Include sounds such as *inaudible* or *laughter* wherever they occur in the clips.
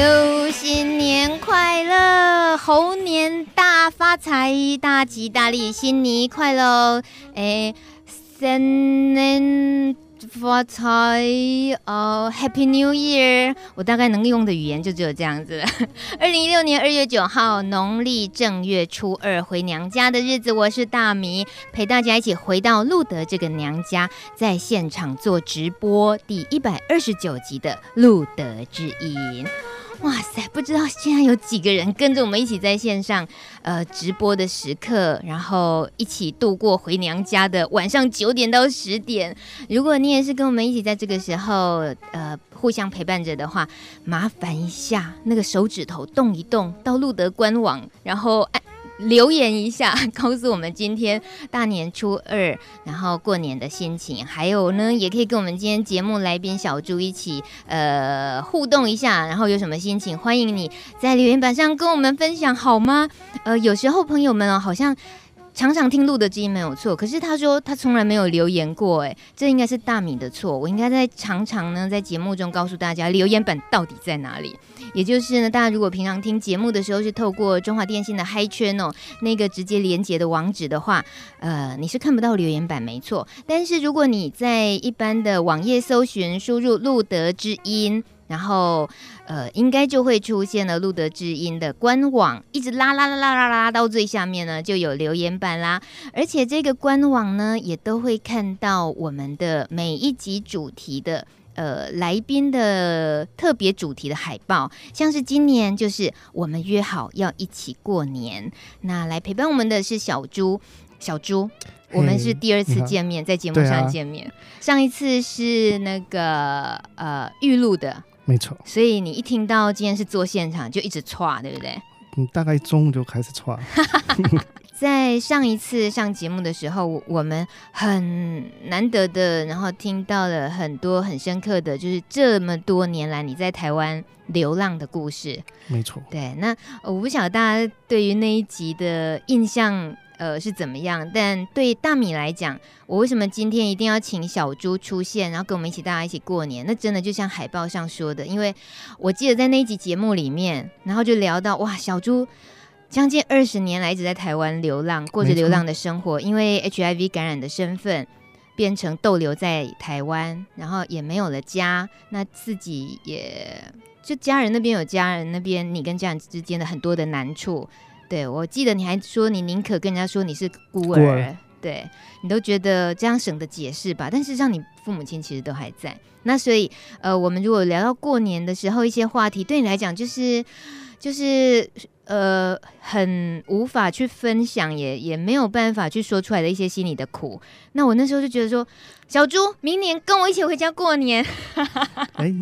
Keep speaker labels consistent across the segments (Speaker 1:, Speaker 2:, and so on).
Speaker 1: 祝新年快乐，猴年大发财，大吉大利，新年快乐！哎，新年发财哦，Happy New Year！我大概能用的语言就只有这样子了。*laughs* 二零一六年二月九号，农历正月初二，回娘家的日子，我是大米，陪大家一起回到路德这个娘家，在现场做直播第一百二十九集的路德之音。哇塞，不知道现在有几个人跟着我们一起在线上，呃，直播的时刻，然后一起度过回娘家的晚上九点到十点。如果你也是跟我们一起在这个时候，呃，互相陪伴着的话，麻烦一下那个手指头动一动，到路德官网，然后按。留言一下，*laughs* 告诉我们今天大年初二，然后过年的心情。还有呢，也可以跟我们今天节目来宾小猪一起呃互动一下，然后有什么心情，欢迎你在留言板上跟我们分享，好吗？呃，有时候朋友们哦，好像。常常听露德之音没有错，可是他说他从来没有留言过，哎，这应该是大米的错。我应该在常常呢在节目中告诉大家留言板到底在哪里。也就是呢，大家如果平常听节目的时候是透过中华电信的 Hi 圈哦那个直接连接的网址的话，呃，你是看不到留言板，没错。但是如果你在一般的网页搜寻，输入露德之音。然后，呃，应该就会出现了路德之音的官网，一直拉拉拉拉拉拉到最下面呢，就有留言板啦。而且这个官网呢，也都会看到我们的每一集主题的，呃，来宾的特别主题的海报。像是今年就是我们约好要一起过年，那来陪伴我们的是小猪，小猪，我们是第二次见面，在节目上见面，啊、上一次是那个呃玉露的。
Speaker 2: 没错，
Speaker 1: 所以你一听到今天是做现场，就一直歘，对不对？
Speaker 2: 嗯，大概中午就开始歘。*laughs*
Speaker 1: 在上一次上节目的时候，我们很难得的，然后听到了很多很深刻的，就是这么多年来你在台湾流浪的故事。
Speaker 2: 没错，
Speaker 1: 对。那我不晓得大家对于那一集的印象。呃，是怎么样？但对大米来讲，我为什么今天一定要请小猪出现，然后跟我们一起大家一起过年？那真的就像海报上说的，因为我记得在那一集节目里面，然后就聊到哇，小猪将近二十年来一直在台湾流浪，过着流浪的生活，因为 HIV 感染的身份变成逗留在台湾，然后也没有了家，那自己也就家人那边有家人那边，你跟家人之间的很多的难处。对，我记得你还说你宁可跟人家说你是孤儿，孤儿对，你都觉得这样省得解释吧。但事实上，你父母亲其实都还在。那所以，呃，我们如果聊到过年的时候一些话题，对你来讲就是就是呃很无法去分享，也也没有办法去说出来的一些心里的苦。那我那时候就觉得说，小猪，明年跟我一起回家过年。*laughs*
Speaker 2: 哎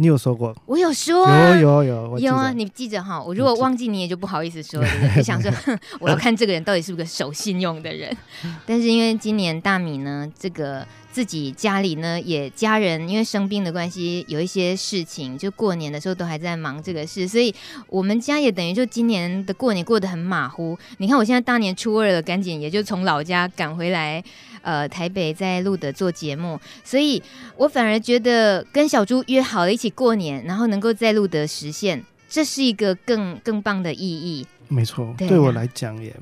Speaker 2: 你有说过？
Speaker 1: 我有说、啊，
Speaker 2: 有有有，
Speaker 1: 有啊！你记着哈，我如果忘记，你也就不好意思说了。*laughs* 你想说，我要看这个人到底是不是个守信用的人。*laughs* 但是因为今年大米呢，这个自己家里呢也家人因为生病的关系，有一些事情，就过年的时候都还在忙这个事，所以我们家也等于就今年的过年过得很马虎。你看我现在大年初二了，赶紧也就从老家赶回来。呃，台北在露德做节目，所以我反而觉得跟小猪约好了一起过年，然后能够在露德实现，这是一个更更棒的意义。
Speaker 2: 没错，对，对我来讲也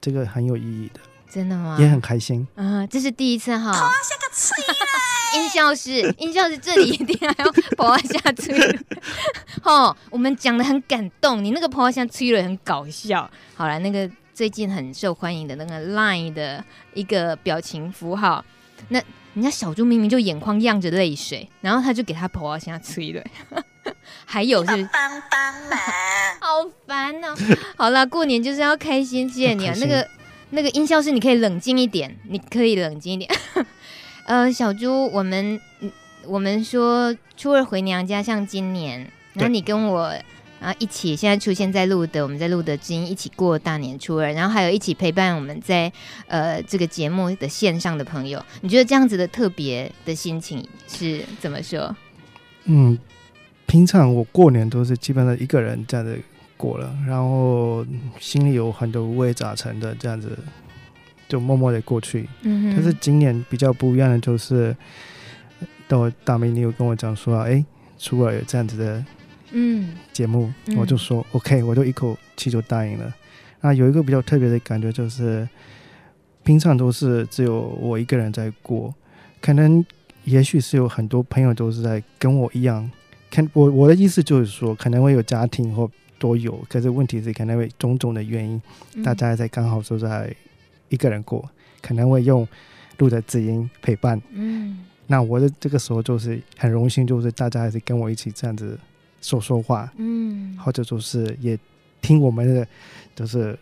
Speaker 2: 这个很有意义的。
Speaker 1: 真的吗？
Speaker 2: 也很开心
Speaker 1: 啊，这是第一次哈。*laughs* 音效是 *laughs* 音效是这里一定要泼下去。*laughs* 哦，我们讲的很感动，你那个泼下催了很搞笑。好了，那个。最近很受欢迎的那个 Line 的一个表情符号，那人家小猪明明就眼眶漾着泪水，然后他就给他婆婆先催了，*laughs* 还有是帮帮忙，*laughs* 好烦哦、喔。好了，过年就是要开心，谢谢你啊。那个那个音效是你可以冷静一点，你可以冷静一点。*laughs* 呃，小猪，我们我们说初二回娘家，像今年，然后你跟我。然后一起现在出现在露德，我们在露德之音一起过大年初二，然后还有一起陪伴我们在呃这个节目的线上的朋友，你觉得这样子的特别的心情是怎么说？
Speaker 2: 嗯，平常我过年都是基本上一个人这样子过了，然后心里有很多五味杂陈的这样子，就默默的过去。嗯，但是今年比较不一样的就是，等我大美女有跟我讲说，哎，初二有这样子的。嗯节目，我就说、嗯、OK，我就一口气就答应了。那有一个比较特别的感觉就是，平常都是只有我一个人在过，可能也许是有很多朋友都是在跟我一样。看我我的意思就是说，可能会有家庭或都有，可是问题是可能会种种的原因，嗯、大家在刚好都在一个人过，可能会用录的字音陪伴。嗯，那我的这个时候就是很荣幸，就是大家还是跟我一起这样子说说话，嗯，或者就是也听我们的。就是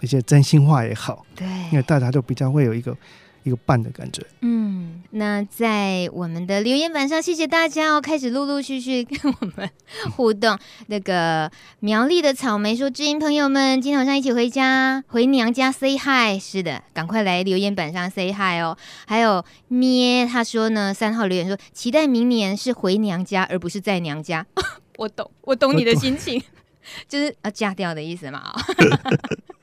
Speaker 2: 一些真心话也好，
Speaker 1: 对，
Speaker 2: 因为大家都比较会有一个一个伴的感觉。
Speaker 1: 嗯，那在我们的留言板上，谢谢大家哦，开始陆陆续续跟我们互动。那个苗栗的草莓说：“知音朋友们，今天晚上一起回家回娘家 say hi。”是的，赶快来留言板上 say hi 哦。还有咩，他说呢，三号留言说：“期待明年是回娘家，而不是在娘家。*laughs* ”我懂，我懂你的心情。*laughs* 就是要嫁掉的意思嘛？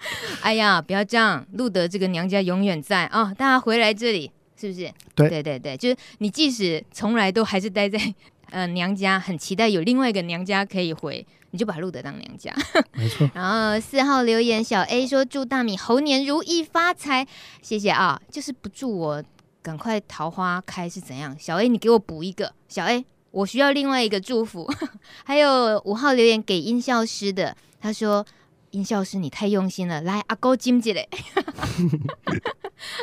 Speaker 1: *laughs* 哎呀，不要这样，路德这个娘家永远在啊、哦！大家回来这里是不是？
Speaker 2: 对
Speaker 1: 对对对，就是你即使从来都还是待在 *laughs* 呃娘家，很期待有另外一个娘家可以回，你就把路德当娘家。
Speaker 2: 没错。*laughs*
Speaker 1: 然后四号留言小 A 说祝大米猴年如意发财，谢谢啊！就是不祝我赶快桃花开是怎样？小 A 你给我补一个，小 A。我需要另外一个祝福，还有五号留言给音效师的，他说：“音效师你太用心了，来阿哥金姐嘞。*laughs* ”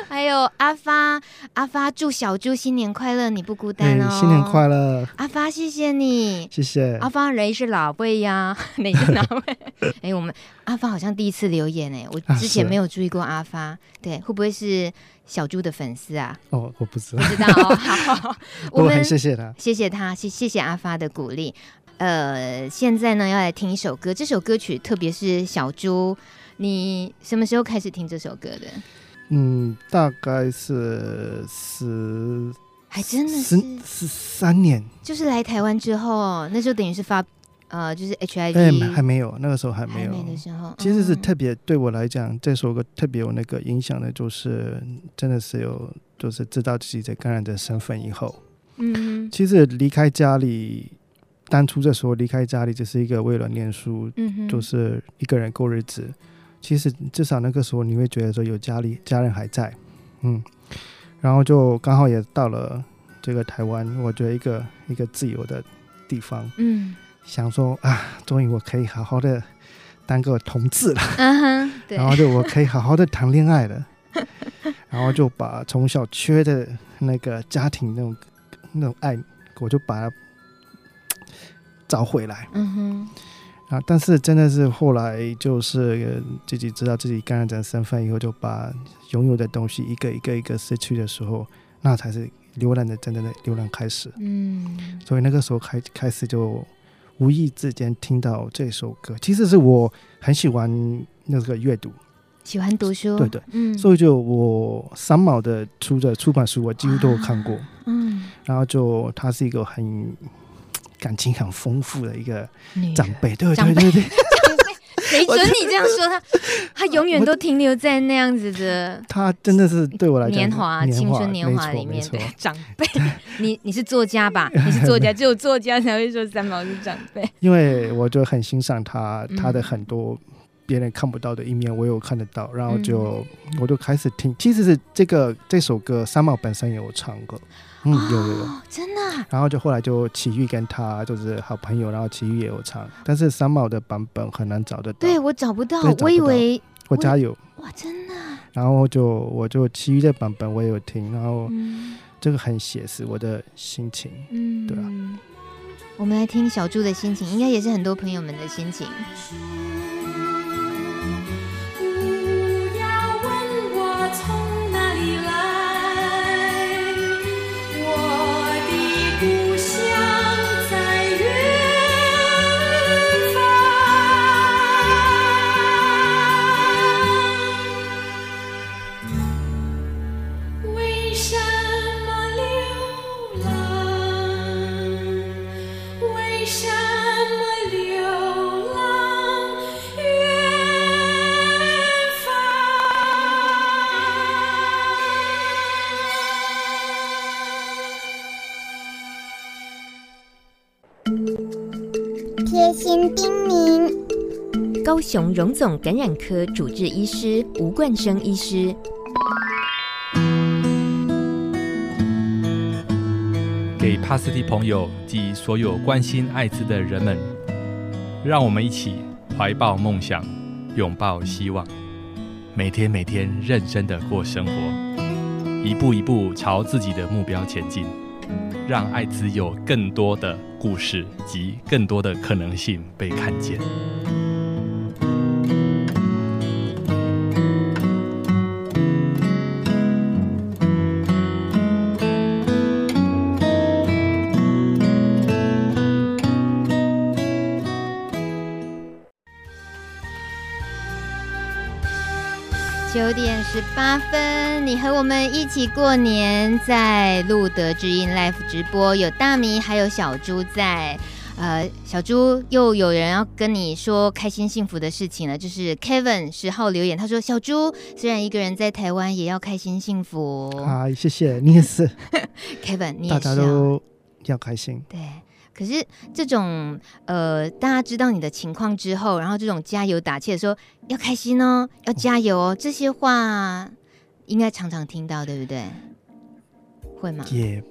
Speaker 1: 还有阿发，阿发祝小猪新年快乐，你不孤单哦，
Speaker 2: 新年快乐，
Speaker 1: 阿发谢谢你，
Speaker 2: 谢谢
Speaker 1: 阿发，人是哪位呀？哪个哪位？*laughs* 哎，我们阿发好像第一次留言哎，我之前没有注意过阿发，啊、对，会不会是？小猪的粉丝啊，
Speaker 2: 哦，我不知道，
Speaker 1: 不知道哦。好，*laughs* 我们
Speaker 2: 很谢谢他，
Speaker 1: 谢谢他，谢谢谢阿发的鼓励。呃，现在呢要来听一首歌，这首歌曲特别是小猪，你什么时候开始听这首歌的？
Speaker 2: 嗯，大概是十，
Speaker 1: 还真的是
Speaker 2: 十三年，
Speaker 1: 就是来台湾之后，那时候等于是发。呃，就是 HIV，
Speaker 2: 哎，还没有，那个时候还没有。
Speaker 1: 的时候，
Speaker 2: 其实是特别对我来讲，这首歌特别有那个影响的，就是真的是有，就是知道自己在感染的身份以后，嗯，其实离开家里，当初这时候离开家里，只是一个为了念书，嗯，就是一个人过日子。其实至少那个时候，你会觉得说有家里家人还在，嗯，然后就刚好也到了这个台湾，我觉得一个一个自由的地方，嗯。想说啊，终于我可以好好的当个同志了，uh-huh, *laughs* 然后就我可以好好的谈恋爱了，*laughs* 然后就把从小缺的那个家庭那种那种爱，我就把它找回来。嗯哼，啊，但是真的是后来就是自己知道自己感染者身份以后，就把拥有的东西一个一个一个失去的时候，那才是流浪的真正的流浪开始。嗯，所以那个时候开开始就。无意之间听到这首歌，其实是我很喜欢那个阅读，
Speaker 1: 喜欢读书，
Speaker 2: 对对，嗯，所以就我三毛的出的出版书，我几乎都有看过，嗯，然后就他是一个很感情很丰富的一个长辈，对对对对。*laughs*
Speaker 1: 谁 *laughs* 准你这样说他，他永远都停留在那样子的。
Speaker 2: 他真的是对我来讲，
Speaker 1: 年华、青春年华里面的长辈。*laughs* 你你是作家吧？你是作家，只有作家才会说三毛是长辈。
Speaker 2: 因为我就很欣赏他，他的很多别人看不到的一面，我有看得到。然后就我就开始听，其实是这个这首歌，三毛本身也有唱过。嗯，有有有，
Speaker 1: 真的。
Speaker 2: 然后就后来就奇遇跟他就是好朋友，然后奇遇也有唱，但是三毛的版本很难找得到。
Speaker 1: 对，我找不到，我以为
Speaker 2: 我家有。
Speaker 1: 哇，真的。
Speaker 2: 然后就我就奇遇的版本我也有听，然后这个很写实我的心情。嗯，对啊。
Speaker 1: 我们来听小猪的心情，应该也是很多朋友们的心情。
Speaker 3: told 您。高雄荣总感染科主治医师吴冠生医师，
Speaker 4: 给帕斯蒂朋友及所有关心艾滋的人们，让我们一起怀抱梦想，拥抱希望，每天每天认真的过生活，一步一步朝自己的目标前进。让艾滋有更多的故事及更多的可能性被看见。
Speaker 1: 九点十八分，你和我们一起过年，在路德之音 Live 直播，有大米，还有小猪在。呃，小猪又有人要跟你说开心幸福的事情了，就是 Kevin 十号留言，他说：“小猪虽然一个人在台湾，也要开心幸福。”
Speaker 2: 啊，谢谢你也是，*laughs*
Speaker 1: Kevin，你也是，
Speaker 2: 大家都要开心。
Speaker 1: 对。可是这种呃，大家知道你的情况之后，然后这种加油打气的说要开心哦，要加油哦，这些话应该常常听到，对不对？会吗？
Speaker 2: 也，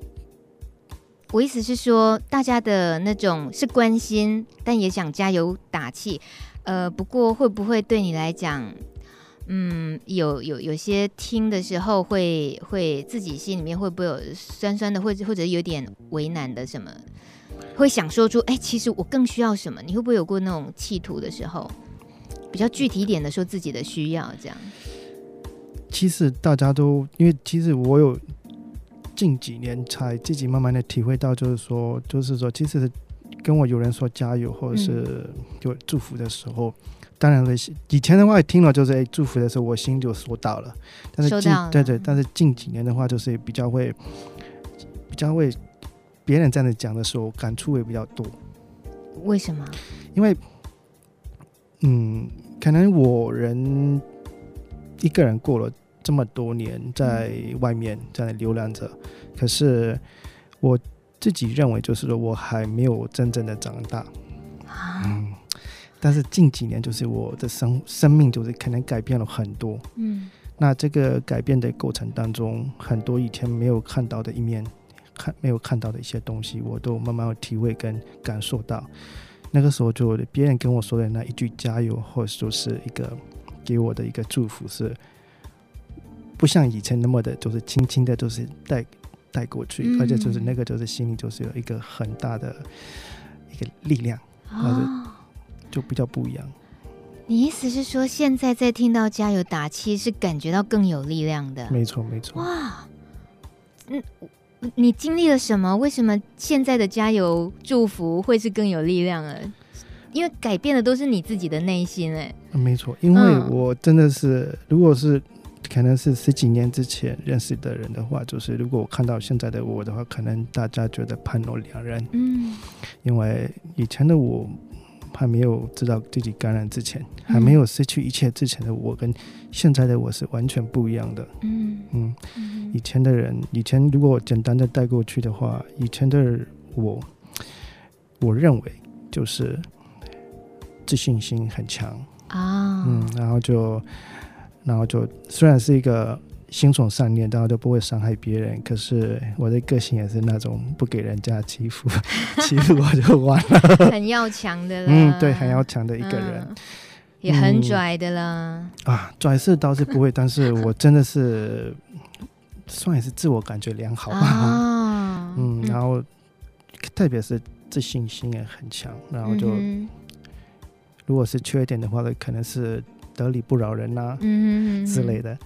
Speaker 1: 我意思是说，大家的那种是关心，但也想加油打气。呃，不过会不会对你来讲，嗯，有有有些听的时候会会自己心里面会不会有酸酸的，或者或者有点为难的什么？会想说出，哎，其实我更需要什么？你会不会有过那种企图的时候，比较具体一点的说自己的需要这样？
Speaker 2: 其实大家都，因为其实我有近几年才自己慢慢的体会到，就是说，就是说，其实跟我有人说加油或者是就祝福的时候，嗯、当然了，以前的话听了就是哎祝福的时候，我心就收到了。但是近对对，但是近几年的话，就是比较会比较会。别人这样子讲的时候，感触也比较多。
Speaker 1: 为什么？
Speaker 2: 因为，嗯，可能我人一个人过了这么多年，在外面在流浪着，可是我自己认为，就是说我还没有真正的长大。嗯，但是近几年，就是我的生生命，就是可能改变了很多。嗯，那这个改变的过程当中，很多以前没有看到的一面。看没有看到的一些东西，我都慢慢有体会跟感受到。那个时候，就别人跟我说的那一句加油，或者说是一个给我的一个祝福，是不像以前那么的，就是轻轻的，就是带带过去，嗯、而且就是那个就是心里就是有一个很大的一个力量，或者、哦、就比较不一样。
Speaker 1: 你意思是说，现在在听到加油打气，是感觉到更有力量的？
Speaker 2: 没错，没错。
Speaker 1: 哇，嗯。你经历了什么？为什么现在的加油祝福会是更有力量了？因为改变的都是你自己的内心，哎，
Speaker 2: 没错。因为我真的是，嗯、如果是可能是十几年之前认识的人的话，就是如果我看到现在的我的话，可能大家觉得判若两人。嗯，因为以前的我。还没有知道自己感染之前，还没有失去一切之前的我，跟现在的我是完全不一样的。嗯嗯，以前的人，以前如果我简单的带过去的话，以前的我，我认为就是自信心很强啊。哦、嗯，然后就，然后就虽然是一个。心存善念，大家都不会伤害别人。可是我的个性也是那种不给人家欺负，*laughs* 欺负我就完了。
Speaker 1: 很要强的了。
Speaker 2: 嗯，对，很要强的一个人，嗯、
Speaker 1: 也很拽的啦。
Speaker 2: 嗯、啊，拽是倒是不会，但是我真的是算也是自我感觉良好吧。哦、*laughs* 嗯，然后、嗯、特别是自信心也很强，然后就、嗯、如果是缺点的话，可能是得理不饶人呐、啊，嗯哼之类的。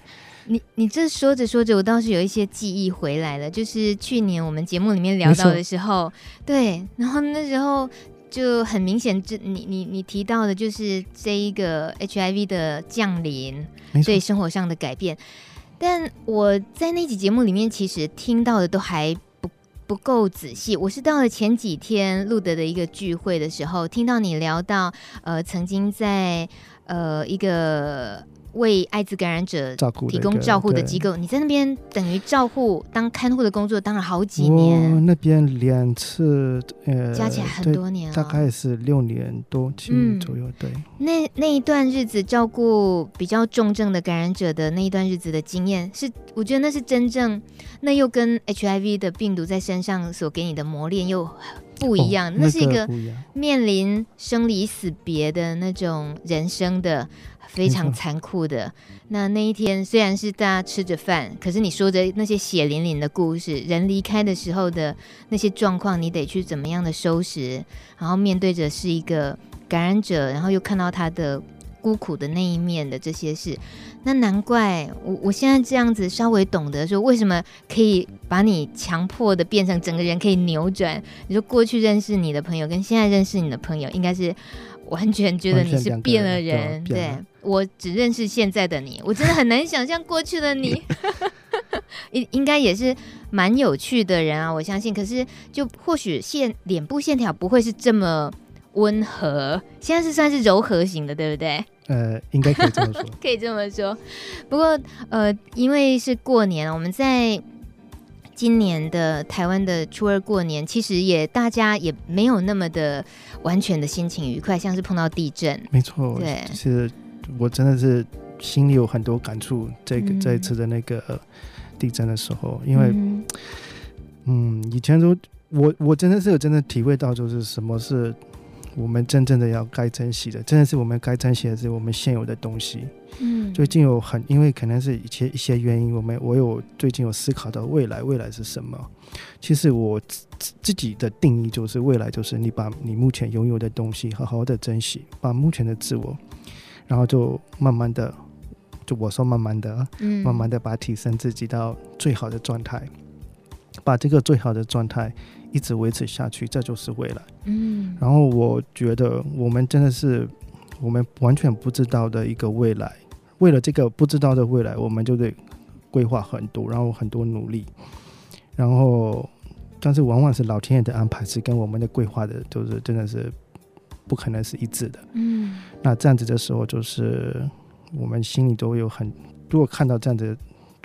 Speaker 1: 你你这说着说着，我倒是有一些记忆回来了。就是去年我们节目里面聊到的时候，对，然后那时候就很明显，这你你你提到的就是这一个 HIV 的降临，错对生活上的改变。但我在那集节目里面，其实听到的都还不不够仔细。我是到了前几天录的的一个聚会的时候，听到你聊到，呃，曾经在呃一个。为艾滋感染者提供照护的机构，你在那边等于照护当看护的工作当了好几年。
Speaker 2: 我那边两次，呃，
Speaker 1: 加起来很多年了，
Speaker 2: 大概是六年多七年左右。嗯、对，
Speaker 1: 那那一段日子照顾比较重症的感染者的那一段日子的经验，是我觉得那是真正，那又跟 HIV 的病毒在身上所给你的磨练又不一样。哦、那，那是一个面临生离死别的那种人生的。非常残酷的。那那一天，虽然是大家吃着饭，可是你说着那些血淋淋的故事，人离开的时候的那些状况，你得去怎么样的收拾？然后面对着是一个感染者，然后又看到他的孤苦的那一面的这些事，那难怪我我现在这样子稍微懂得说，为什么可以把你强迫的变成整个人可以扭转？你说过去认识你的朋友跟现在认识你的朋友，应该是完全觉得你是变了人，对。我只认识现在的你，我真的很难想象过去的你，*laughs* 应应该也是蛮有趣的人啊，我相信。可是就或许线脸部线条不会是这么温和，现在是算是柔和型的，对不对？
Speaker 2: 呃，应该可以这么说，*laughs*
Speaker 1: 可以这么说。不过呃，因为是过年，我们在今年的台湾的初二过年，其实也大家也没有那么的完全的心情愉快，像是碰到地震，
Speaker 2: 没错，对，是。我真的是心里有很多感触，这个、嗯、这一次的那个地震的时候，因为嗯，嗯，以前都我我真的是有真的体会到，就是什么是我们真正的要该珍惜的，真的是我们该珍惜的是我们现有的东西。嗯，最近有很因为可能是一些一些原因，我们我有最近有思考到未来，未来是什么？其实我自自己的定义就是未来就是你把你目前拥有的东西好好的珍惜，把目前的自我。然后就慢慢的，就我说慢慢的，嗯，慢慢的把提升自己到最好的状态，把这个最好的状态一直维持下去，这就是未来。嗯，然后我觉得我们真的是我们完全不知道的一个未来，为了这个不知道的未来，我们就得规划很多，然后很多努力，然后但是往往是老天爷的安排是跟我们的规划的，就是真的是。不可能是一致的，嗯，那这样子的时候，就是我们心里都有很，如果看到这样子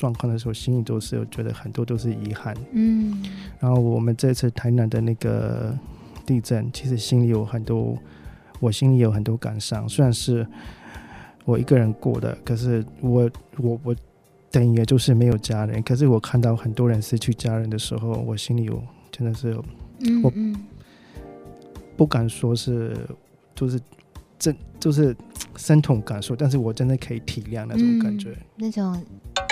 Speaker 2: 状况的时候，心里都是有觉得很多都是遗憾，嗯，然后我们这次台南的那个地震，其实心里有很多，我心里有很多感伤，虽然是我一个人过的，可是我我我等于也就是没有家人，可是我看到很多人失去家人的时候，我心里有真的是有，嗯，我。不敢说是，就是，真就是深同感受，但是我真的可以体谅那种感觉，嗯、
Speaker 1: 那种
Speaker 5: 一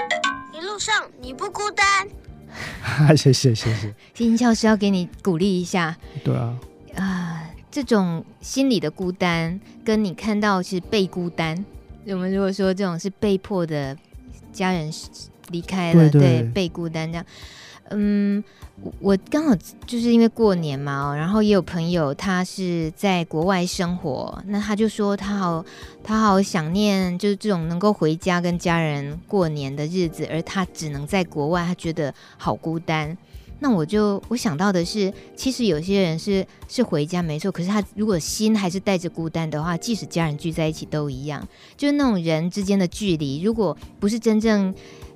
Speaker 5: 路上你不孤单。*laughs*
Speaker 2: 谢谢谢谢，
Speaker 1: 金教师要给你鼓励一下。
Speaker 2: 对啊，
Speaker 1: 啊、呃，这种心理的孤单，跟你看到是被孤单。我们如果说这种是被迫的家人离开了，对，对，对，被孤单这样。嗯，我刚好就是因为过年嘛，然后也有朋友他是在国外生活，那他就说他好他好想念，就是这种能够回家跟家人过年的日子，而他只能在国外，他觉得好孤单。那我就我想到的是，其实有些人是是回家没错，可是他如果心还是带着孤单的话，即使家人聚在一起都一样，就是那种人之间的距离，如果不是真正。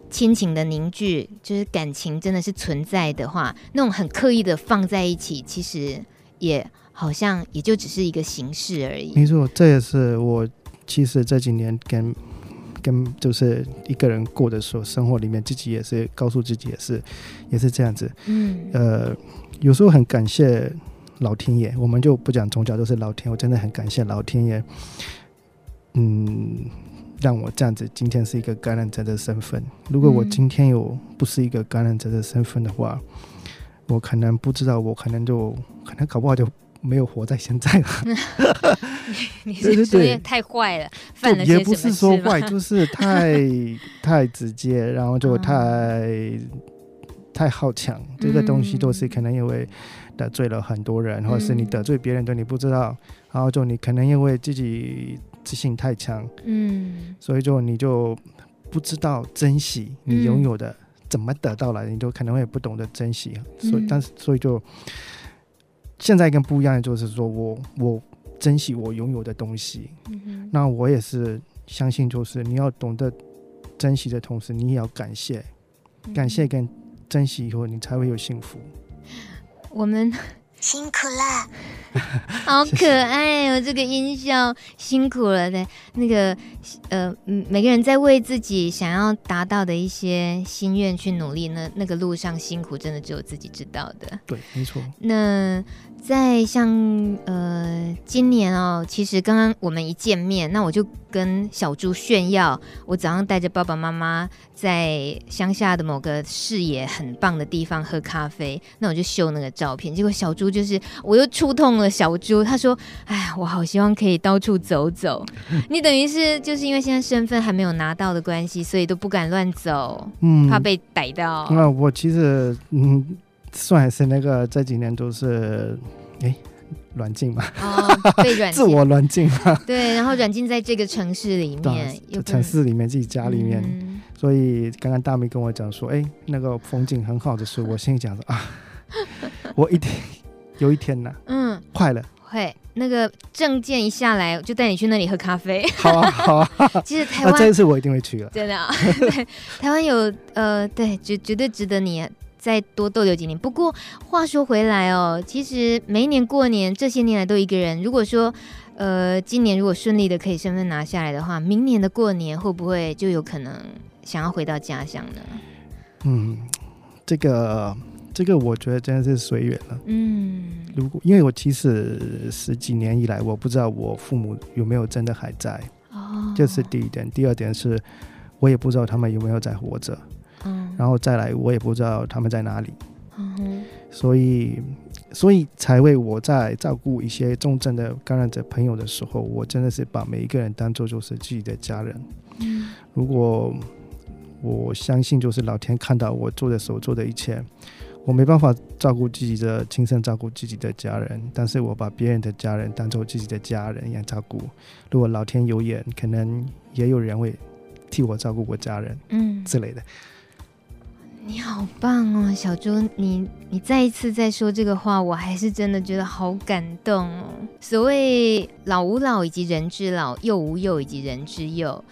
Speaker 1: 亲情的凝聚，就是感情真的是存在的话，那种很刻意的放在一起，其实也好像也就只是一个形式而已。
Speaker 2: 没错，这也是我其实这几年跟跟就是一个人过的时候，生活里面自己也是告诉自己也是也是这样子。嗯，呃，有时候很感谢老天爷，我们就不讲宗教，就是老天，我真的很感谢老天爷。嗯。让我这样子，今天是一个感染者的身份。如果我今天有不是一个感染者的身份的话，嗯、我可能不知道，我可能就可能搞不好就没有活在现在了。*laughs* *laughs*
Speaker 1: 你是说也太坏了？
Speaker 2: 也不是说 *laughs* 坏，就是太太直接，然后就太、哦、太好强。这个东西都是可能因为得罪了很多人，嗯、或者是你得罪别人的你不知道，然后就你可能因为自己。自信太强，嗯，所以就你就不知道珍惜你拥有的，嗯、怎么得到了，你就可能会不懂得珍惜，嗯、所以但是所以就现在跟不一样的就是说我我珍惜我拥有的东西，嗯、那我也是相信就是你要懂得珍惜的同时，你也要感谢，感谢跟珍惜以后，你才会有幸福。
Speaker 1: 我们。
Speaker 5: 辛苦了，*laughs*
Speaker 1: 好可爱哦！这个音效辛苦了的，那个呃，每个人在为自己想要达到的一些心愿去努力，那那个路上辛苦，真的只有自己知道的。
Speaker 2: 对，没错。
Speaker 1: 那。在像呃今年哦，其实刚刚我们一见面，那我就跟小猪炫耀，我早上带着爸爸妈妈在乡下的某个视野很棒的地方喝咖啡，那我就秀那个照片，结果小猪就是我又触痛了小猪，他说：“哎，我好希望可以到处走走。*laughs* ”你等于是就是因为现在身份还没有拿到的关系，所以都不敢乱走，嗯，怕被逮到。
Speaker 2: 那我其实嗯。算是那个这几年都是，哎，软禁嘛，
Speaker 1: 哦，被软禁，*laughs*
Speaker 2: 自我软禁嘛，
Speaker 1: 对，然后软禁在这个城市里面，
Speaker 2: 就城市里面自己家里面，嗯、所以刚刚大米跟我讲说，哎，那个风景很好的时候，我心里讲说啊，*laughs* 我一定有一天呢，嗯，快了，
Speaker 1: 会那个证件一下来，就带你去那里喝咖啡，*laughs*
Speaker 2: 好啊，好啊，
Speaker 1: 其实台湾、啊、
Speaker 2: 这一次我一定会去了，
Speaker 1: 真的、啊，对，台湾有呃，对，绝绝对值得你。再多逗留几年。不过话说回来哦，其实每一年过年这些年来都一个人。如果说，呃，今年如果顺利的可以身份拿下来的话，明年的过年会不会就有可能想要回到家乡呢？
Speaker 2: 嗯，这个这个我觉得真的是随缘了。嗯，如果因为我其实十几年以来，我不知道我父母有没有真的还在。哦，这是第一点。第二点是，我也不知道他们有没有在活着。嗯，然后再来，我也不知道他们在哪里，嗯，所以，所以才为我在照顾一些重症的感染者朋友的时候，我真的是把每一个人当做就是自己的家人。嗯，如果我相信就是老天看到我做的所做的一切，我没办法照顾自己的亲身照顾自己的家人，但是我把别人的家人当做自己的家人一样照顾。如果老天有眼，可能也有人会替我照顾我家人，嗯之类的。
Speaker 1: 你好棒哦，小猪，你你再一次再说这个话，我还是真的觉得好感动哦。所谓老吾老以及人之老，幼吾幼以及人之幼，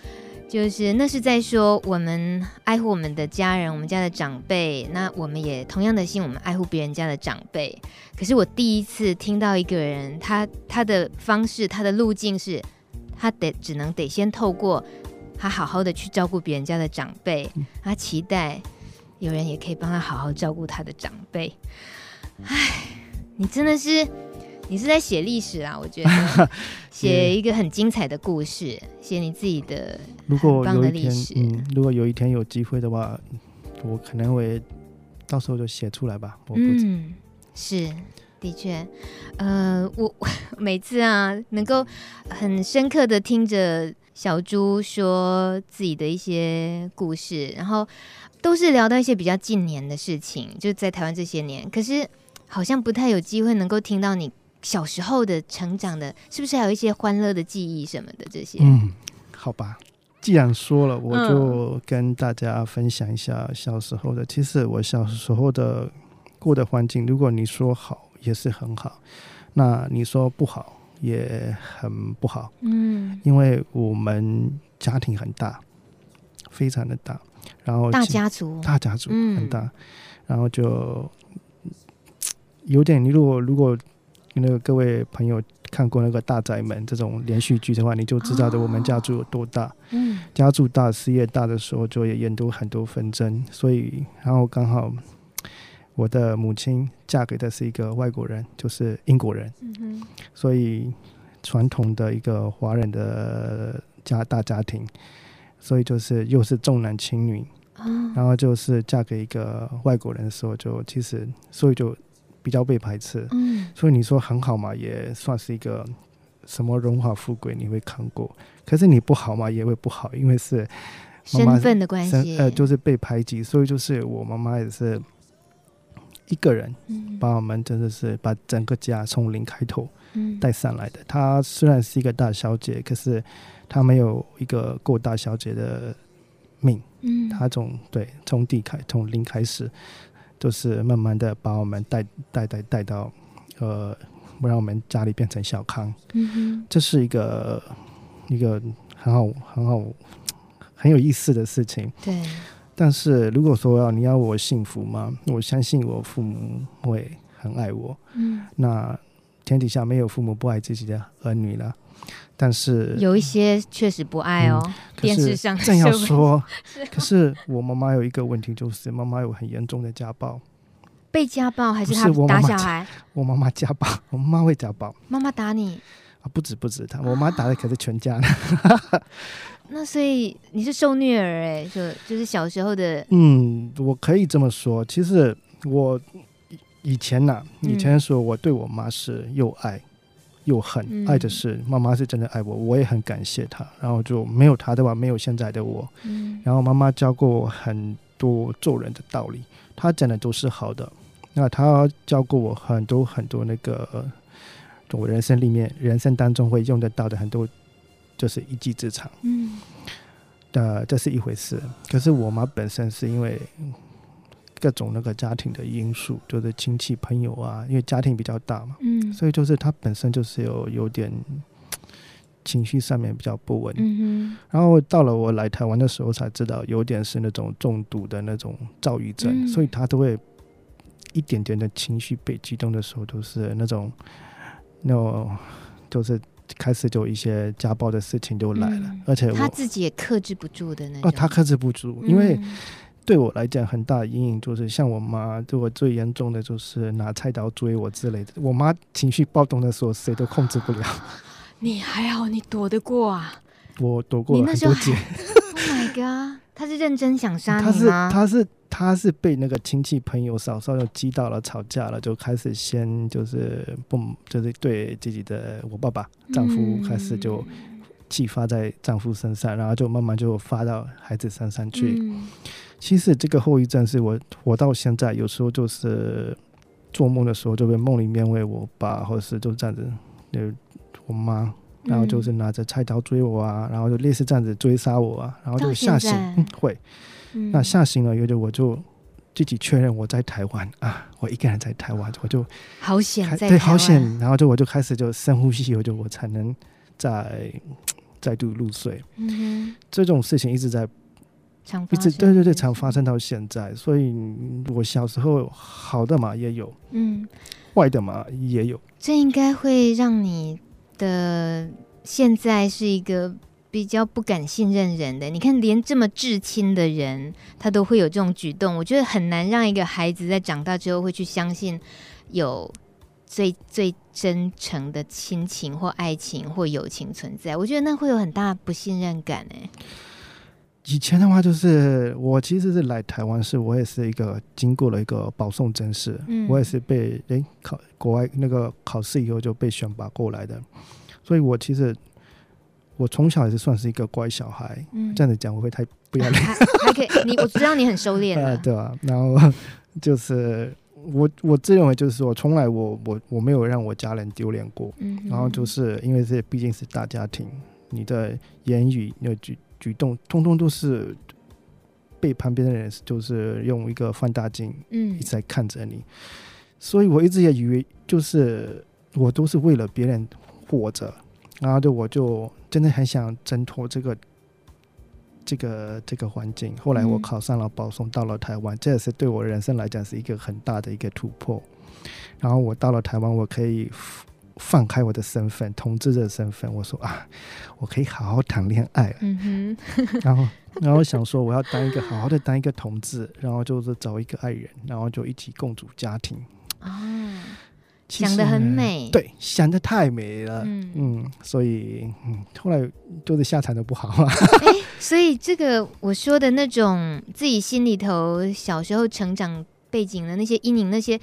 Speaker 1: 就是那是在说我们爱护我们的家人，我们家的长辈，那我们也同样的心，我们爱护别人家的长辈。可是我第一次听到一个人，他他的方式，他的路径是，他得只能得先透过他好好的去照顾别人家的长辈，他期待。有人也可以帮他好好照顾他的长辈。哎，你真的是，你是在写历史啊！我觉得 *laughs* 写一个很精彩的故事，写你自己的。
Speaker 2: 如果有一天，嗯，如果有一天有机会的话，我可能会到时候就写出来吧。我不
Speaker 1: 嗯，是的确，呃，我 *laughs* 每次啊，能够很深刻的听着小猪说自己的一些故事，然后。都是聊到一些比较近年的事情，就在台湾这些年，可是好像不太有机会能够听到你小时候的成长的，是不是还有一些欢乐的记忆什么的这些？
Speaker 2: 嗯，好吧，既然说了，我就跟大家分享一下小时候的。嗯、其实我小时候的过的环境，如果你说好也是很好，那你说不好也很不好。嗯，因为我们家庭很大，非常的大。然后
Speaker 1: 大家族，
Speaker 2: 大家族很大，嗯、然后就有点。你如果如果那个各位朋友看过那个《大宅门》这种连续剧的话，你就知道的我们家族有多大。哦、嗯，家族大，事业大的时候，就也演都很多纷争。所以，然后刚好我的母亲嫁给的是一个外国人，就是英国人。嗯哼，所以传统的一个华人的家大家庭。所以就是又是重男轻女，哦、然后就是嫁给一个外国人的时候，就其实所以就比较被排斥。嗯，所以你说很好嘛，也算是一个什么荣华富贵你会看过。可是你不好嘛，也会不好，因为是
Speaker 1: 身份的关系，
Speaker 2: 呃，就是被排挤。所以就是我妈妈也是一个人把我们真的是把整个家从零开头带上来的。嗯、她虽然是一个大小姐，可是。他没有一个过大小姐的命，嗯，他从对从地开从零开始，就是慢慢的把我们带带带带到，呃，不让我们家里变成小康，嗯哼，这是一个一个很好很好很有意思的事情。
Speaker 1: 对。
Speaker 2: 但是如果说要你要我幸福吗？我相信我父母会很爱我。嗯。那天底下没有父母不爱自己的儿女了。但是
Speaker 1: 有一些确实不爱哦。嗯、电视上
Speaker 2: 正要说，*laughs* 可是我妈妈有一个问题，就是妈妈有很严重的家暴。
Speaker 1: 被家暴还是他打小孩？
Speaker 2: 我妈妈家暴，我妈妈会家暴。
Speaker 1: 妈妈打你？
Speaker 2: 啊，不止不止，他我妈打的可是全家的。*gasps*
Speaker 1: 那所以你是受虐儿哎，就就是小时候的。
Speaker 2: 嗯，我可以这么说。其实我以前呢、啊，以前的时候我对我妈是又爱又恨，嗯、爱的是妈妈是真的爱我，我也很感谢她。然后就没有她的话，没有现在的我。嗯、然后妈妈教过我很多做人的道理，她讲的都是好的。那她教过我很多很多那个，我人生里面人生当中会用得到的很多，就是一技之长。嗯，呃，这是一回事。可是我妈本身是因为各种那个家庭的因素，就是亲戚朋友啊，因为家庭比较大嘛，嗯，所以就是他本身就是有有点情绪上面比较不稳。嗯哼。然后到了我来台湾的时候才知道，有点是那种重度的那种躁郁症，嗯，所以他都会。一点点的情绪被激动的时候，都是那种，那种，就是开始就一些家暴的事情就来了，嗯、而且
Speaker 1: 他自己也克制不住的那种。
Speaker 2: 哦，他克制不住，因为对我来讲很大的阴影就是，像我妈对我最严重的就是拿菜刀追我之类的。我妈情绪暴动的时候，谁都控制不了。*laughs*
Speaker 1: 你还好，你躲得过啊？
Speaker 2: 我躲过了很多劫。*laughs*
Speaker 1: Oh my god！他是认真想杀你吗？
Speaker 2: 他是，他是。他是被那个亲戚朋友嫂嫂又激到了，吵架了，就开始先就是不就是对自己的我爸爸丈夫开始就气发在丈夫身上，然后就慢慢就发到孩子身上去。其实这个后遗症是我活到现在有时候就是做梦的时候就会梦里面为我爸，或者是就这样子，就我妈，然后就是拿着菜刀追我啊，然后就类似这样子追杀我啊，然后就吓醒，嗯，会。那吓醒了，有点我就自己确认我在台湾。啊，我一个人在台湾，我就
Speaker 1: 好险
Speaker 2: 在，对，好险。然后就我就开始就深呼吸，我就我才能再再度入睡。嗯哼，这种事情一直在，一直对对对，常发生到现在。所以我小时候好的嘛也有，嗯，坏的嘛也有。
Speaker 1: 这应该会让你的现在是一个。比较不敢信任人的，你看，连这么至亲的人，他都会有这种举动。我觉得很难让一个孩子在长大之后会去相信有最最真诚的亲情或爱情或友情存在。我觉得那会有很大不信任感。哎，
Speaker 2: 以前的话，就是我其实是来台湾，是我也是一个经过了一个保送甄试，嗯、我也是被诶、欸、考国外那个考试以后就被选拔过来的，所以我其实。我从小也是算是一个乖小孩，嗯、这样子讲我会太不要脸。
Speaker 1: 还还可以，你我知道你很收敛的、呃，
Speaker 2: 对吧、啊？然后 *laughs* 就是我我自认为就是说，从来我我我没有让我家人丢脸过。嗯、然后就是因为这毕竟是大家庭，你的言语、你的举举动，通通都是被旁边的人就是用一个放大镜，嗯，一直在看着你。嗯、所以我一直也以为，就是我都是为了别人活着。然后就我就真的很想挣脱这个这个这个环境。后来我考上了保送，到了台湾，这也是对我人生来讲是一个很大的一个突破。然后我到了台湾，我可以放开我的身份，同志的身份。我说啊，我可以好好谈恋爱。嗯哼。*laughs* 然后然后想说我要当一个好好的当一个同志，然后就是找一个爱人，然后就一起共组家庭。哦。
Speaker 1: 想的很美，
Speaker 2: 对，想的太美了，嗯，嗯，所以，嗯，后来就是下场都不好嘛。
Speaker 1: 所以这个我说的那种自己心里头小时候成长背景的那些阴影，那些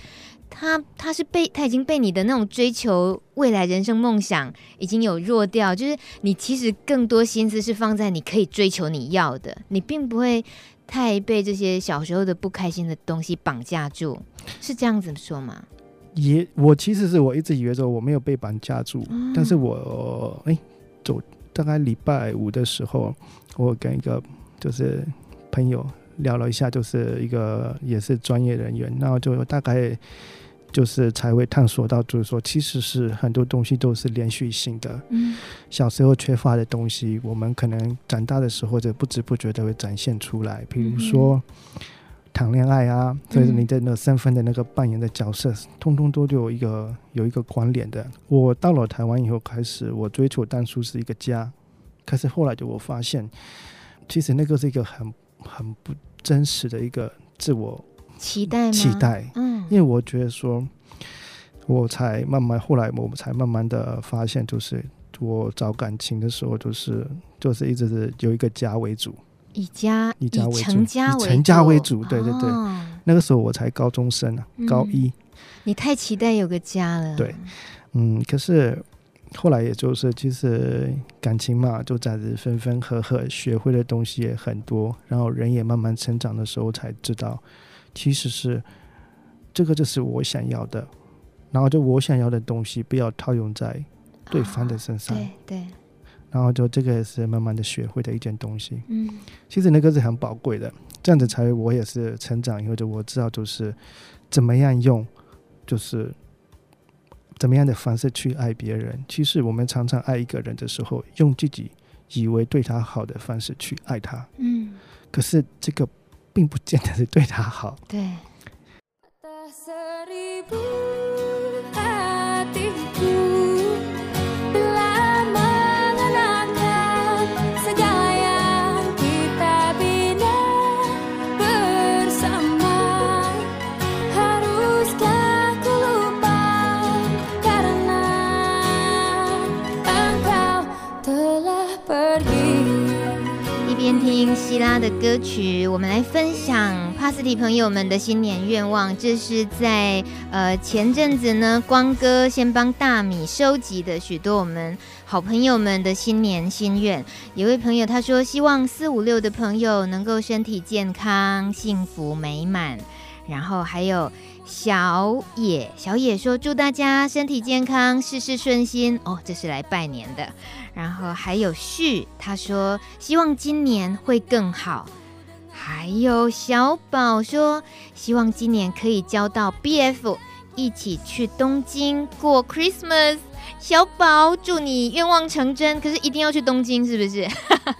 Speaker 1: 他他是被他已经被你的那种追求未来人生梦想已经有弱掉，就是你其实更多心思是放在你可以追求你要的，你并不会太被这些小时候的不开心的东西绑架住，是这样子说吗？
Speaker 2: 也，我其实是我一直以为说我没有被绑架住，嗯、但是我哎，走大概礼拜五的时候，我跟一个就是朋友聊了一下，就是一个也是专业人员，然后就大概就是才会探索到，就是说，其实是很多东西都是连续性的。
Speaker 1: 嗯，
Speaker 2: 小时候缺乏的东西，我们可能长大的时候或者不知不觉的会展现出来。比如说谈恋爱啊，所以你的那个身份的那个扮演的角色，通通都有一个有一个关联的。我到了台湾以后，开始我追求当初是一个家，可是后来就我发现，其实那个是一个很很不真实的一个自我。
Speaker 1: 期待？
Speaker 2: 期待，
Speaker 1: 嗯，
Speaker 2: 因为我觉得说，我才慢慢后来，我们才慢慢的发现，就是我找感情的时候，就是就是一直是有一个家为主，
Speaker 1: 以家
Speaker 2: 以家为主，以
Speaker 1: 成家为主，
Speaker 2: 成家为主，对对对。
Speaker 1: 哦，
Speaker 2: 那个时候我才高中生啊，高一。
Speaker 1: 嗯，你太期待有个家了。
Speaker 2: 对，嗯，可是后来也就是，其实感情嘛，就这样子分分合合，学会的东西也很多，然后人也慢慢成长的时候，才知道。其实是这个，就是我想要的，然后就我想要的东西，不要套用在对方的身上。
Speaker 1: 对对。
Speaker 2: 然后就这个也是慢慢的学会的一件东西。
Speaker 1: 嗯。
Speaker 2: 其实那个是很宝贵的，这样子才我也是成长以后，就我知道就是怎么样用，就是怎么样的方式去爱别人。其实我们常常爱一个人的时候，用自己以为对他好的方式去爱他。
Speaker 1: 嗯。
Speaker 2: 可是这个。并不见得是对他好。
Speaker 1: 对。希拉的歌曲，我们来分享帕斯蒂朋友们的新年愿望。这是在呃前阵子呢，光哥先帮大米收集的许多我们好朋友们的新年心愿。有位朋友他说，希望四五六的朋友能够身体健康、幸福美满。然后还有小野，小野说祝大家身体健康，事事顺心。哦，这是来拜年的。然后还有旭，他说希望今年会更好。还有小宝说希望今年可以交到 BF，一起去东京过 Christmas。小宝，祝你愿望成真，可是一定要去东京，是不是？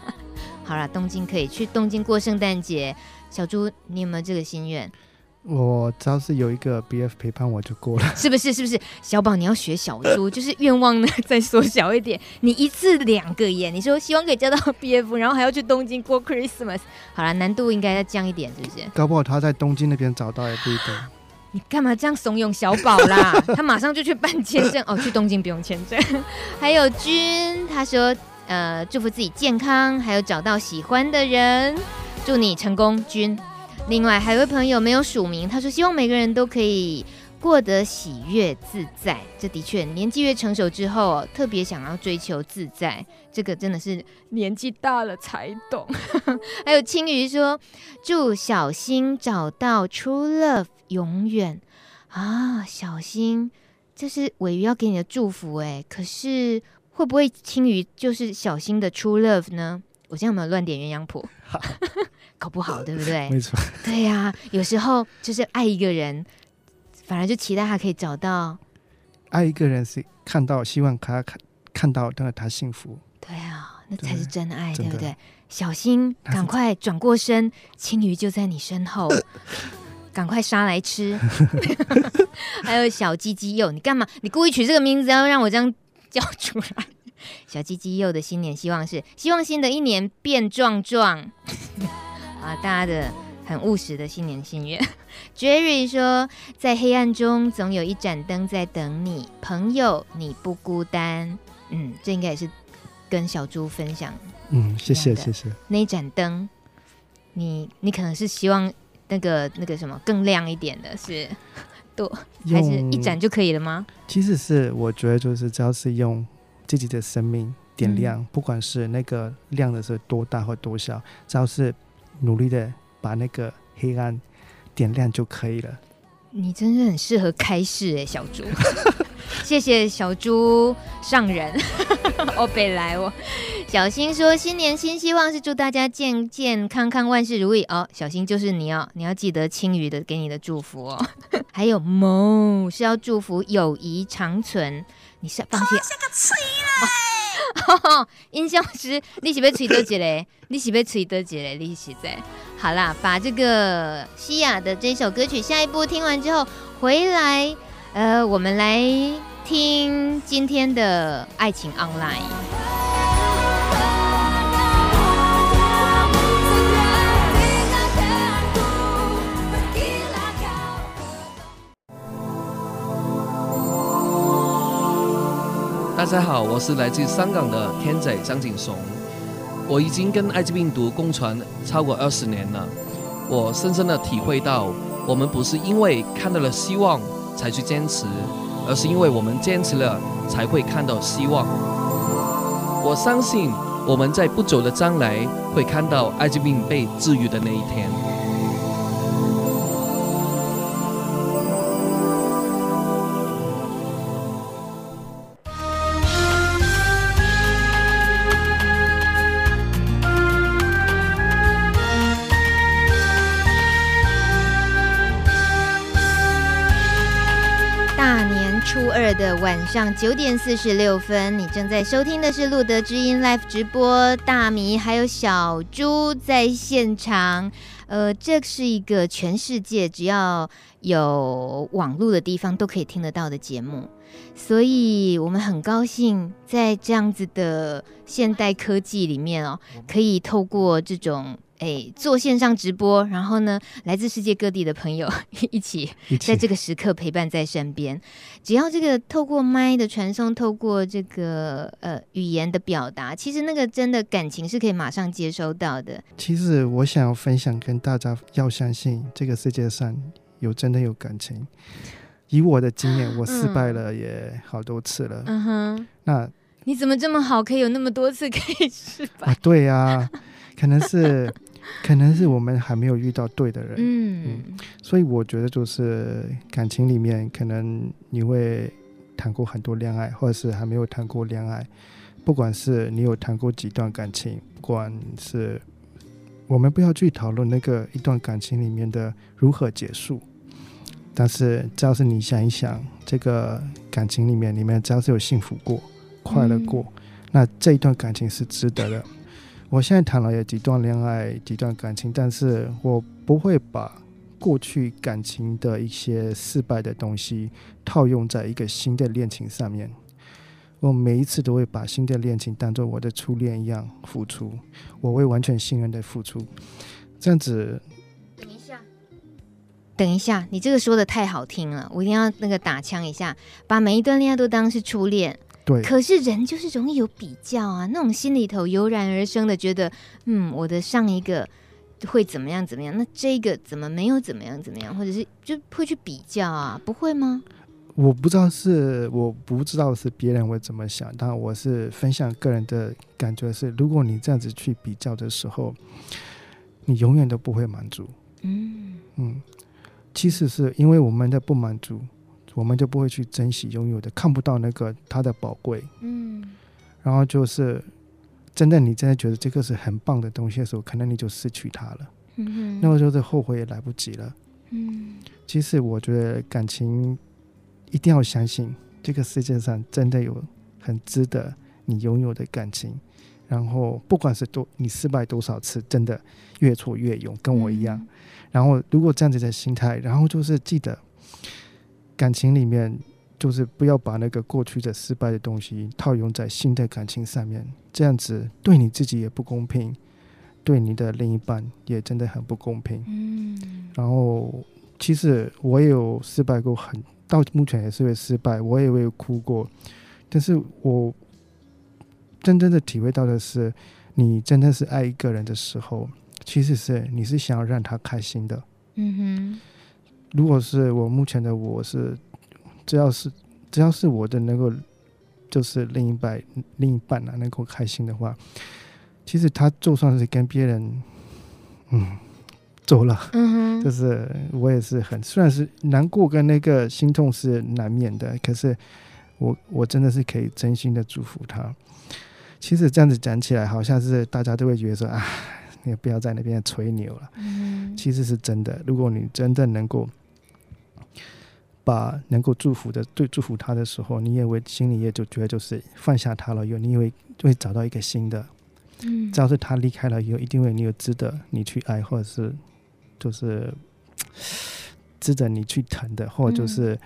Speaker 1: *laughs* 好了，东京可以去东京过圣诞节。小猪，你有没有这个心愿？
Speaker 2: 我只要是有一个 BF 陪伴我就够了，*laughs*
Speaker 1: 是不是？是不是？小宝，你要学小猪，*laughs* 就是愿望呢再缩小一点。你一次两个耶，你说希望可以交到 *laughs* BF，然后还要去东京过 Christmas。好了，难度应该要降一点，是不是？
Speaker 2: 搞不好他在东京那边找到也不一定。*sighs*
Speaker 1: 你干嘛这样怂恿小宝啦？他马上就去办签证哦，去东京不用签证。还有君，他说呃，祝福自己健康，还有找到喜欢的人，祝你成功，君。另外还有位朋友没有署名，他说希望每个人都可以过得喜悦自在。这的确，年纪越成熟之后，特别想要追求自在，这个真的是年纪大了才懂。*laughs* 还有青鱼说，祝小新找到 true love 永远啊，小新，这是尾鱼要给你的祝福哎。可是会不会青鱼就是小新的 true love 呢？我现在有没有乱点鸳鸯谱？搞不好，对不对？
Speaker 2: 没错。
Speaker 1: 对呀、啊，有时候就是爱一个人，反而就期待他可以找到。
Speaker 2: 爱一个人是看到，希望他看看到，让他幸福。
Speaker 1: 对啊，那才是真爱，对，对不
Speaker 2: 对？
Speaker 1: 小心，赶快转过身，青鱼就在你身后，*laughs* 赶快杀来吃。*laughs* 还有小鸡鸡柚，你干嘛？你故意取这个名字，要让我这样叫出来？小鸡鸡又的新年希望是：希望新的一年变壮壮。*laughs* 啊，大家的很务实的新年心愿。Jerry 说，在黑暗中总有一盏灯在等你，朋友，你不孤单。嗯，这应该也是跟小猪分享。
Speaker 2: 嗯，谢谢谢谢。
Speaker 1: 那一盏灯，你你可能是希望那个那个什么更亮一点的，是多还是一盏就可以了吗？
Speaker 2: 其实是我觉得就是只要是用自己的生命点亮，嗯、不管是那个亮的是多大或多小，只要是。努力的把那个黑暗点亮就可以了。
Speaker 1: 你真是很适合开市哎，小猪。*laughs* 谢谢小猪上人，欧 *laughs* 北来我。小新说：“新年新希望是祝大家健健康康，万事如意哦。”小新就是你哦，你要记得青鱼的给你的祝福哦。*laughs* 还有梦是要祝福友谊长存，你是放弃。*laughs* 音效师，你是要吹多几嘞？*laughs* 你是要吹多几嘞？你是在？好啦，把这个西亚的这首歌曲下一步听完之后回来，呃，我们来听今天的爱情 online。
Speaker 6: 大家好，我是来自香港的天仔张景松。我已经跟艾滋病毒共存超过二十年了，我深深的体会到，我们不是因为看到了希望才去坚持，而是因为我们坚持了才会看到希望。我相信我们在不久的将来会看到艾滋病被治愈的那一天。
Speaker 1: 的晚上九点四十六分，你正在收听的是路德之音 Live 直播，大米还有小猪在现场。呃，这是一个全世界只要有网络的地方都可以听得到的节目，所以我们很高兴在这样子的现代科技里面哦，可以透过这种。哎，做线上直播，然后呢，来自世界各地的朋友 *laughs* 一起在这个时刻陪伴在身边。只要这个透过麦的传送，透过这个呃语言的表达，其实那个真的感情是可以马上接收到的。
Speaker 2: 其实我想要分享跟大家，要相信这个世界上有真的有感情。以我的经验，我失败了也好多次了。嗯哼，那
Speaker 1: 你怎么这么好，可以有那么多次可以 *laughs* 失败？
Speaker 2: 啊，对呀，啊，可能是。可能是我们还没有遇到对的人，嗯，嗯，所以我觉得就是感情里面，可能你会谈过很多恋爱，或者是还没有谈过恋爱。不管是你有谈过几段感情，不管是我们不要去讨论那个一段感情里面的如何结束，但是只要是你想一想，这个感情里面，里面只要是有幸福过、快乐过，嗯，那这一段感情是值得的。我现在谈了有几段恋爱，几段感情，但是我不会把过去感情的一些失败的东西套用在一个新的恋情上面。我每一次都会把新的恋情当做我的初恋一样付出，我会完全信任的付出。这样子，
Speaker 1: 等一下，等一下，你这个说的太好听了，我一定要那个打枪一下，把每一段恋爱都当是初恋。
Speaker 2: 对，
Speaker 1: 可是人就是容易有比较啊，那种心里头油然而生的觉得，嗯，我的上一个会怎么样怎么样，那这个怎么没有怎么样怎么样，或者是就会去比较啊，不会吗？
Speaker 2: 我不知道是我不知道是别人会怎么想，但我是分享个人的感觉是，如果你这样子去比较的时候，你永远都不会满足。嗯嗯，其实是因为我们的不满足。我们就不会去珍惜拥有的，看不到那个它的宝贵。嗯，然后就是真的，你真的觉得这个是很棒的东西的时候，可能你就失去它了。嗯哼，那么就是后悔也来不及了。嗯，其实我觉得感情一定要相信，这个世界上真的有很值得你拥有的感情。然后不管是多你失败多少次，真的越挫越勇，跟我一样。嗯，然后如果这样子的心态，然后就是记得。感情里面，就是不要把那个过去的失败的东西套用在新的感情上面，这样子对你自己也不公平，对你的另一半也真的很不公平。嗯，然后其实我也有失败过很，很到目前也是会失败，我也会哭过，但是我真正的体会到的是，你真的是爱一个人的时候，其实是你是想要让他开心的。嗯哼。如果是我目前的我是，只要是只要是我的能够就是另一半另一半啊能够开心的话，其实他就算是跟别人嗯走了，嗯哼，就是我也是很虽然是难过跟那个心痛是难免的，可是我我真的是可以真心的祝福他。其实这样子讲起来，好像是大家都会觉得说啊，你不要在那边吹牛了。嗯，其实是真的。如果你真正能够把能够祝福的对祝福他的时候，你也会心里也就觉得就是放下他了，以后你以为就会找到一个新的。嗯，只要是他离开了以后，一定会你有值得你去爱，或者是就是 *tsk* 值得你去疼的，或者就是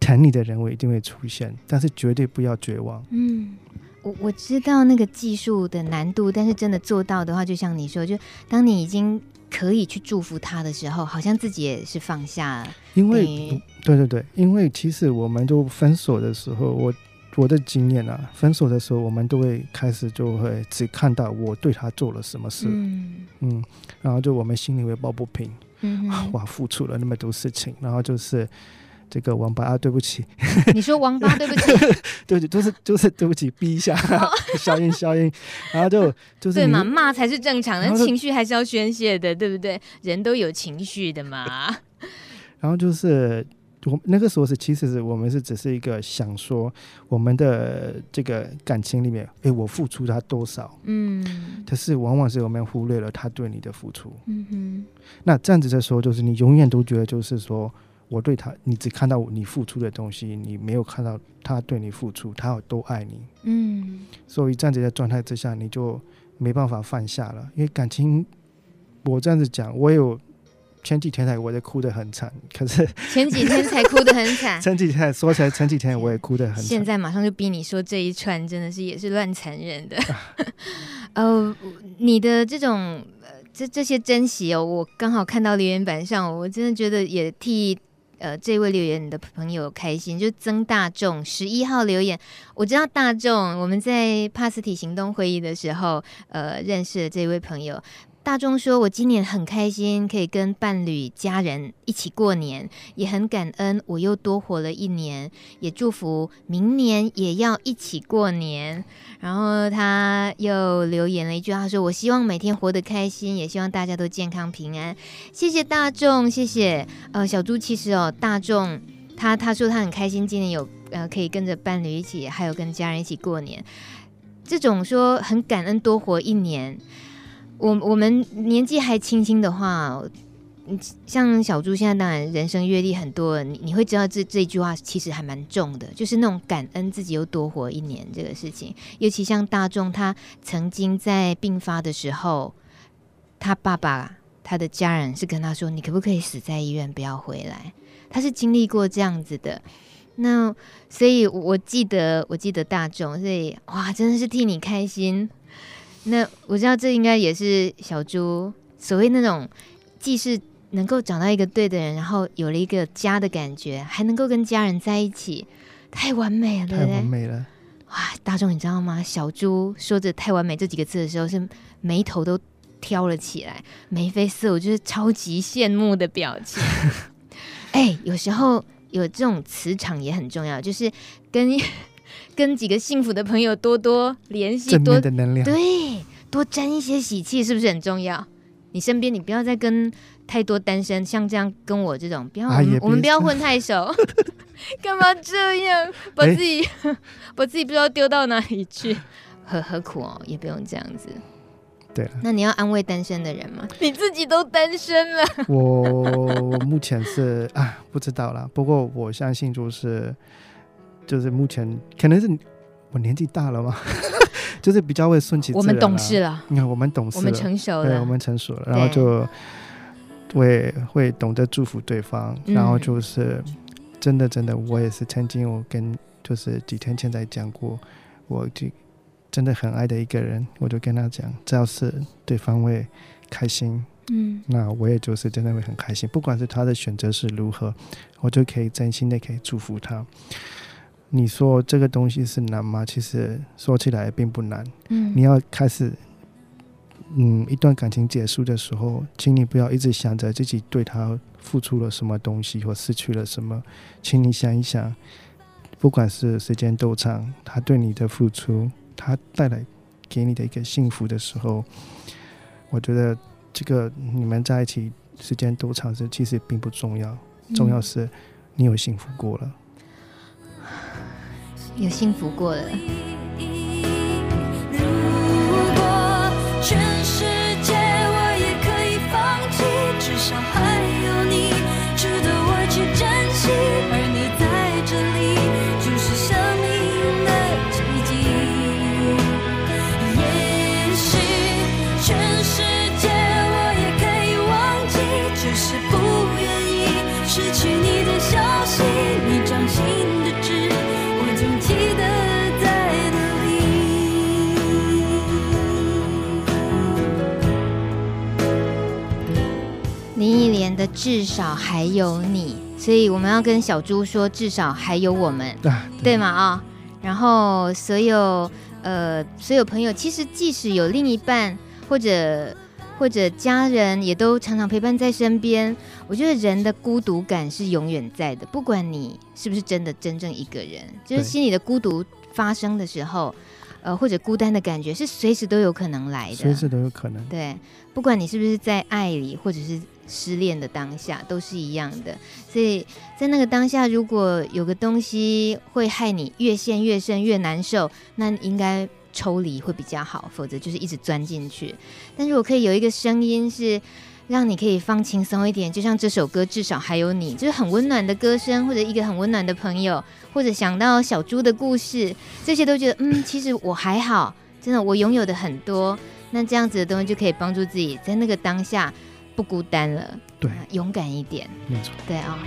Speaker 2: 疼你的人，我一定会出现。但是绝对不要绝望。
Speaker 1: 嗯，我我知道那个技术的难度，但是真的做到的话，就像你说，就当你已经可以去祝福他的时候，好像自己也是放下了。
Speaker 2: 因为，对对对，因为其实我们都分手的时候，我。我的经验啊，分手的时候，我们都会开始就会只看到我对他做了什么事，嗯，嗯，然后就我们心里会抱不平，嗯哼，哇，付出了那么多事情，然后就是这个王八啊，对不起，
Speaker 1: 你说王八 *laughs* 对不起，
Speaker 2: 对不起，就是就是对不起，逼一下，*laughs* 消音消音，然后就就是
Speaker 1: 对嘛，骂才是正常的，情绪还是要宣泄的，对不对？人都有情绪的嘛，*laughs*
Speaker 2: 然后就是。我那个时候是，其实是我们是只是一个想说，我们的这个感情里面，哎，我付出他多少？嗯，可是往往是我们忽略了他对你的付出。嗯哼，那这样子的时候，就是你永远都觉得，就是说我对他，你只看到你付出的东西，你没有看到他对你付出，他有多爱你。嗯，所以这样子的状态之下，你就没办法放下了，因为感情，我这样子讲，我有。前几天才我在哭得很惨，可是
Speaker 1: 前几天才哭得很惨。*laughs*
Speaker 2: 前几天说起来，前几天我也哭得很惨。
Speaker 1: 现在马上就逼你说这一串，真的是也是乱残忍的。*laughs* 呃，你的这种这这些珍惜哦，我刚好看到留言板上，我真的觉得也替呃这位留言的朋友开心。就曾大众十一号留言，我知道大众我们在帕斯提行动会议的时候，呃，认识了这位朋友。大众说：“我今年很开心，可以跟伴侣、家人一起过年，也很感恩我又多活了一年，也祝福明年也要一起过年。”然后他又留言了一句：“他说我希望每天活得开心，也希望大家都健康平安。”谢谢大众，谢谢。呃，小猪其实哦，大众他他说他很开心，今年有呃可以跟着伴侣一起，还有跟家人一起过年。这种说很感恩多活一年。我我们年纪还轻轻的话，像小猪现在当然人生阅历很多，你你会知道这这句话其实还蛮重的，就是那种感恩自己又多活一年这个事情。尤其像大众，他曾经在病发的时候，他爸爸他的家人是跟他说：“你可不可以死在医院，不要回来？”他是经历过这样子的。那所以我记得，我记得大众，所以哇，真的是替你开心。那我知道这应该也是小猪所谓那种，既是能够找到一个对的人，然后有了一个家的感觉，还能够跟家人在一起，太完美了？
Speaker 2: 太完美了！
Speaker 1: 哇，大众你知道吗？小猪说着“太完美”这几个字的时候，是眉头都挑了起来，眉飞色舞，就是超级羡慕的表情。*laughs* 哎，有时候有这种磁场也很重要，就是跟。跟几个幸福的朋友多多联系，多的能量，对，多沾一些喜气，是不是很重要？你身边你不要再跟太多单身，像这样跟我这种，不要，我们我们不要混太熟，*laughs* 干嘛这样把自己、欸、*laughs* 把自己不知道丢到哪里去？何何苦哦，也不用这样子。
Speaker 2: 对，
Speaker 1: 那你要安慰单身的人吗？你自己都单身了。
Speaker 2: 我我目前是啊，不知道啦，不过我相信就是。就是目前可能是我年纪大了嘛，*laughs* 就是比较会顺其自然。
Speaker 1: 我们懂事了，
Speaker 2: 你看我们懂事，
Speaker 1: 我们成熟了，
Speaker 2: 对，我们成熟了，然后就会会懂得祝福对方。然后就是真的真的，我也是曾经我跟就是几天前才讲过，我就真的很爱的一个人，我就跟他讲，只要是对方会开心，嗯，那我也就是真的会很开心，不管是他的选择是如何，我就可以真心的可以祝福他。你说这个东西是难吗？其实说起来并不难。嗯，你要开始，嗯，一段感情结束的时候，请你不要一直想着自己对他付出了什么东西或失去了什么，请你想一想，不管是时间多长，他对你的付出，他带来给你的一个幸福的时候，我觉得这个你们在一起时间多长是其实并不重要，重要是你有幸福过了。
Speaker 1: 有幸福过了。至少还有你，所以我们要跟小猪说，至少还有我们，对，对吗？啊、哦，然后所有呃所有朋友，其实即使有另一半或者或者家人，也都常常陪伴在身边。我觉得人的孤独感是永远在的，不管你是不是真的真正一个人，就是心里的孤独发生的时候。呃，或者孤单的感觉是随时都有可能来的，
Speaker 2: 随时都有可能。
Speaker 1: 对，不管你是不是在爱里，或者是失恋的当下，都是一样的。所以在那个当下，如果有个东西会害你越陷越深、越难受，那应该抽离会比较好，否则就是一直钻进去。但如果可以有一个声音是。让你可以放轻松一点，就像这首歌，至少还有你，就是很温暖的歌声，或者一个很温暖的朋友，或者想到小猪的故事，这些都觉得，嗯，*laughs* 其实我还好，真的，我拥有的很多。那这样子的东西就可以帮助自己在那个当下不孤单了，
Speaker 2: 对，
Speaker 1: 勇敢一点，
Speaker 2: 没错，
Speaker 1: 对啊、哦。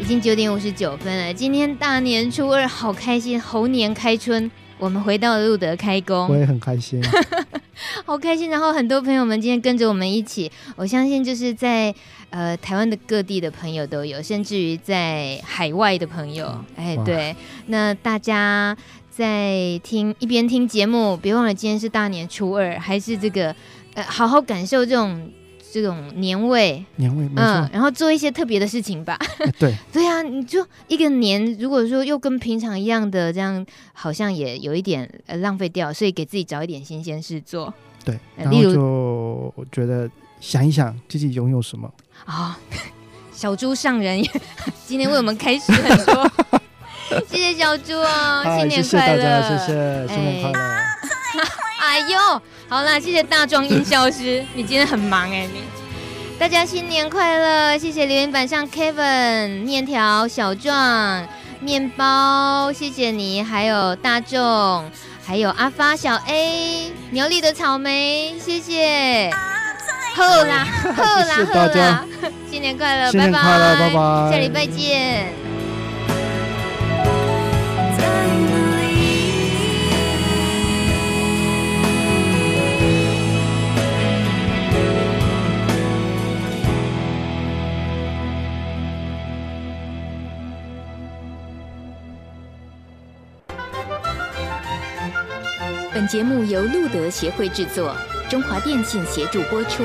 Speaker 1: 已经九点五十九分了，今天大年初二，好开心，猴年开春。我们回到路德开工，
Speaker 2: 我也很开心，*laughs*
Speaker 1: 好开心。然后很多朋友们今天跟着我们一起，我相信就是在呃台湾的各地的朋友都有，甚至于在海外的朋友，哎，对。那大家在听一边听节目，别忘了今天是大年初二，还是这个呃好好感受这种。这种年味，
Speaker 2: 年味，没错。
Speaker 1: 嗯，然后做一些特别的事情吧。
Speaker 2: 对，*laughs*
Speaker 1: 对啊，你就一个年，如果说又跟平常一样的这样，好像也有一点呃浪费掉，所以给自己找一点新鲜事做。
Speaker 2: 对，然后就我觉得想一想自己拥有什么
Speaker 1: 啊、哦。*laughs* 小猪上人今天为我们开始很多，*laughs* 谢谢小猪哦，新年快乐，谢谢大家，
Speaker 2: 谢谢，新年快乐。
Speaker 1: 哎呦！好啦，谢谢大壮音效师，你今天很忙哎、欸，你大家新年快乐！谢谢留言板上 Kevin、面条、小壮、面包，谢谢你，还有大众，还有阿发、小 A、苗栗的草莓，谢谢。好啦，好啦，好啦，新年快乐，拜拜，
Speaker 2: 拜拜，
Speaker 1: 下礼拜
Speaker 3: 见。节目由路德协会制作，中华电信协助播出。